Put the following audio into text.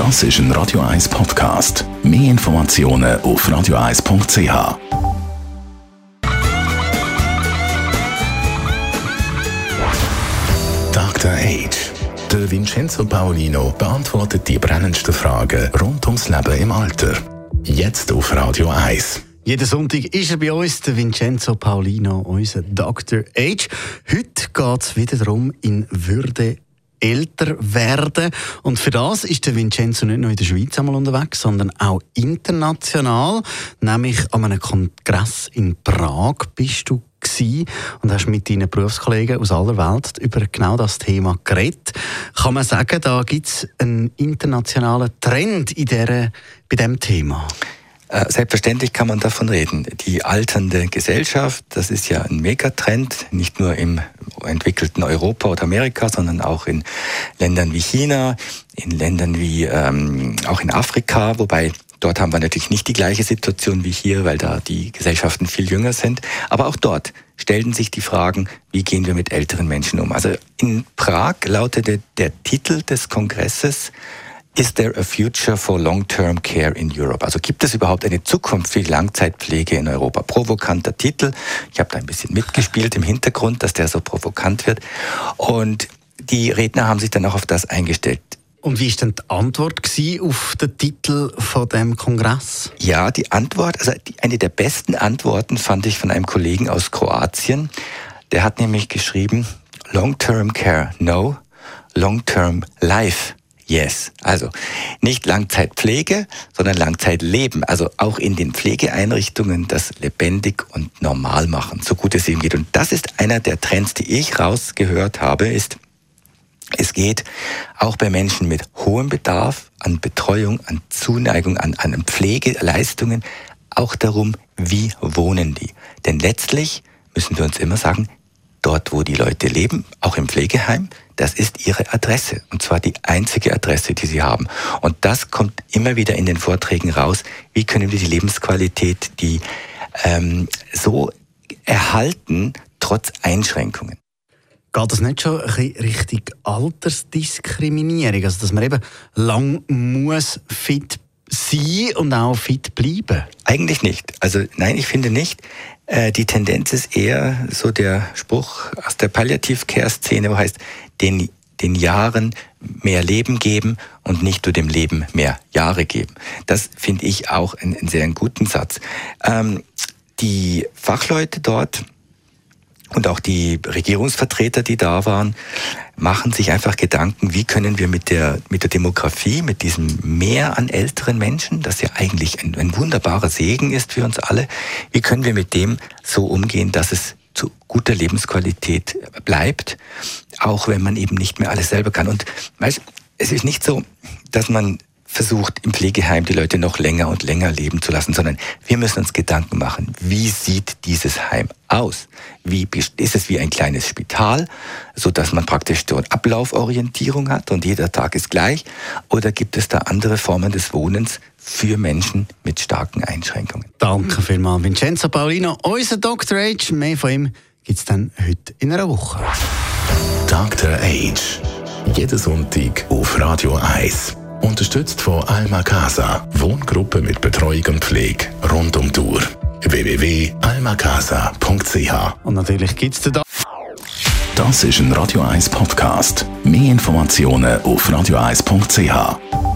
Das ist ein Radio 1 Podcast. Mehr Informationen auf radio1.ch. Dr. Age. Der Vincenzo Paolino beantwortet die brennendsten Fragen rund ums Leben im Alter. Jetzt auf Radio 1. Jeden Sonntag ist er bei uns, der Vincenzo Paolino, unser Dr. Age. Heute geht es wieder darum, in Würde älter werden. Und für das ist der Vincenzo nicht nur in der Schweiz einmal unterwegs, sondern auch international. Nämlich an einem Kongress in Prag bist du und hast mit deinen Berufskollegen aus aller Welt über genau das Thema geredet. Kann man sagen, da gibt es einen internationalen Trend in der, bei diesem Thema? Äh, selbstverständlich kann man davon reden. Die alternde Gesellschaft, das ist ja ein Megatrend, nicht nur im entwickelten Europa oder Amerika, sondern auch in Ländern wie China, in Ländern wie ähm, auch in Afrika, wobei Dort haben wir natürlich nicht die gleiche Situation wie hier, weil da die Gesellschaften viel jünger sind. Aber auch dort stellten sich die Fragen, wie gehen wir mit älteren Menschen um. Also in Prag lautete der Titel des Kongresses Is there a future for long-term care in Europe? Also gibt es überhaupt eine Zukunft für die Langzeitpflege in Europa? Provokanter Titel. Ich habe da ein bisschen mitgespielt im Hintergrund, dass der so provokant wird. Und die Redner haben sich dann auch auf das eingestellt. Und wie ist denn die Antwort auf den Titel von dem Kongress? Ja, die Antwort, also eine der besten Antworten fand ich von einem Kollegen aus Kroatien. Der hat nämlich geschrieben, Long-Term Care, no. Long-Term Life, Yes. Also nicht Langzeitpflege, sondern Langzeitleben. Also auch in den Pflegeeinrichtungen das lebendig und normal machen, so gut es ihm geht. Und das ist einer der Trends, die ich rausgehört habe, ist, es geht auch bei Menschen mit hohem Bedarf an Betreuung, an Zuneigung, an, an Pflegeleistungen auch darum, wie wohnen die. Denn letztlich müssen wir uns immer sagen, dort, wo die Leute leben, auch im Pflegeheim, das ist ihre Adresse. Und zwar die einzige Adresse, die sie haben. Und das kommt immer wieder in den Vorträgen raus. Wie können wir die Lebensqualität, die ähm, so erhalten, trotz Einschränkungen? Geht das nicht schon richtig Altersdiskriminierung? Also, dass man eben lang muss fit sein und auch fit bleiben? Eigentlich nicht. Also, nein, ich finde nicht. Äh, die Tendenz ist eher so der Spruch aus der Palliativ-Care-Szene, wo heißt, den, den Jahren mehr Leben geben und nicht nur dem Leben mehr Jahre geben. Das finde ich auch einen, einen sehr guten Satz. Ähm, die Fachleute dort und auch die Regierungsvertreter, die da waren, machen sich einfach Gedanken, wie können wir mit der, mit der Demografie, mit diesem Mehr an älteren Menschen, das ja eigentlich ein, ein wunderbarer Segen ist für uns alle, wie können wir mit dem so umgehen, dass es zu guter Lebensqualität bleibt, auch wenn man eben nicht mehr alles selber kann. Und weißt, es ist nicht so, dass man versucht, im Pflegeheim die Leute noch länger und länger leben zu lassen, sondern wir müssen uns Gedanken machen, wie sieht dieses Heim aus? Wie ist es wie ein kleines Spital, so dass man praktisch so eine Ablauforientierung hat und jeder Tag ist gleich? Oder gibt es da andere Formen des Wohnens für Menschen mit starken Einschränkungen? Danke vielmals, Vincenzo Paulino, unser Dr. Age. Mehr von ihm gibt es dann heute in einer Woche. Dr. Age. Jeden Sonntag auf Radio 1. Unterstützt von Alma Casa, Wohngruppe mit Betreuung und Pflege rund um die Uhr. www.almacasa.ch Und natürlich gibt es da. Das ist ein Radio 1 Podcast. Mehr Informationen auf radio1.ch.